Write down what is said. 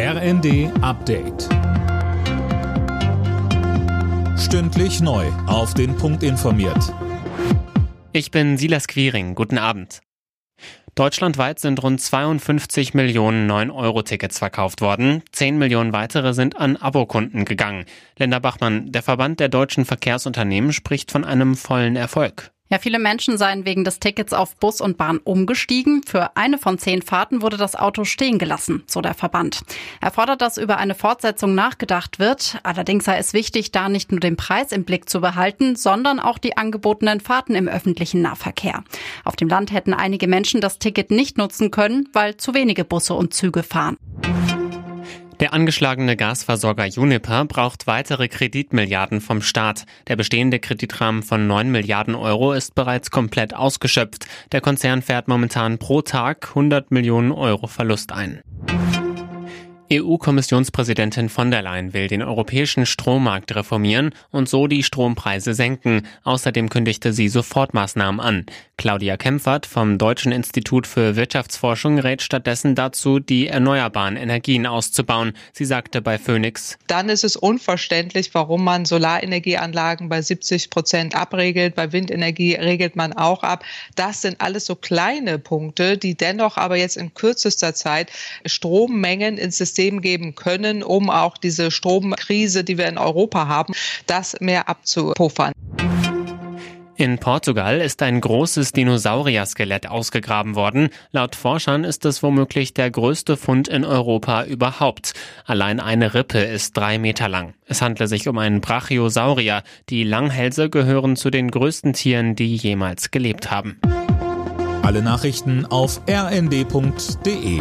RND Update. Stündlich neu. Auf den Punkt informiert. Ich bin Silas Quiring. Guten Abend. Deutschlandweit sind rund 52 Millionen 9-Euro-Tickets verkauft worden. 10 Millionen weitere sind an Abokunden gegangen. Linda Bachmann, der Verband der deutschen Verkehrsunternehmen, spricht von einem vollen Erfolg. Ja, viele Menschen seien wegen des Tickets auf Bus und Bahn umgestiegen. Für eine von zehn Fahrten wurde das Auto stehen gelassen, so der Verband. Er fordert, dass über eine Fortsetzung nachgedacht wird. Allerdings sei es wichtig, da nicht nur den Preis im Blick zu behalten, sondern auch die angebotenen Fahrten im öffentlichen Nahverkehr. Auf dem Land hätten einige Menschen das Ticket nicht nutzen können, weil zu wenige Busse und Züge fahren. Der angeschlagene Gasversorger Juniper braucht weitere Kreditmilliarden vom Staat. Der bestehende Kreditrahmen von 9 Milliarden Euro ist bereits komplett ausgeschöpft. Der Konzern fährt momentan pro Tag 100 Millionen Euro Verlust ein. EU-Kommissionspräsidentin von der Leyen will den europäischen Strommarkt reformieren und so die Strompreise senken. Außerdem kündigte sie Sofortmaßnahmen an. Claudia Kempfert vom Deutschen Institut für Wirtschaftsforschung rät stattdessen dazu, die erneuerbaren Energien auszubauen. Sie sagte bei Phoenix. Dann ist es unverständlich, warum man Solarenergieanlagen bei 70 Prozent abregelt. Bei Windenergie regelt man auch ab. Das sind alles so kleine Punkte, die dennoch aber jetzt in kürzester Zeit Strommengen ins System System geben können, um auch diese Stromkrise, die wir in Europa haben, das mehr abzupuffern. In Portugal ist ein großes Dinosaurier-Skelett ausgegraben worden. Laut Forschern ist es womöglich der größte Fund in Europa überhaupt. Allein eine Rippe ist drei Meter lang. Es handelt sich um einen Brachiosaurier. Die Langhälse gehören zu den größten Tieren, die jemals gelebt haben. Alle Nachrichten auf rnd.de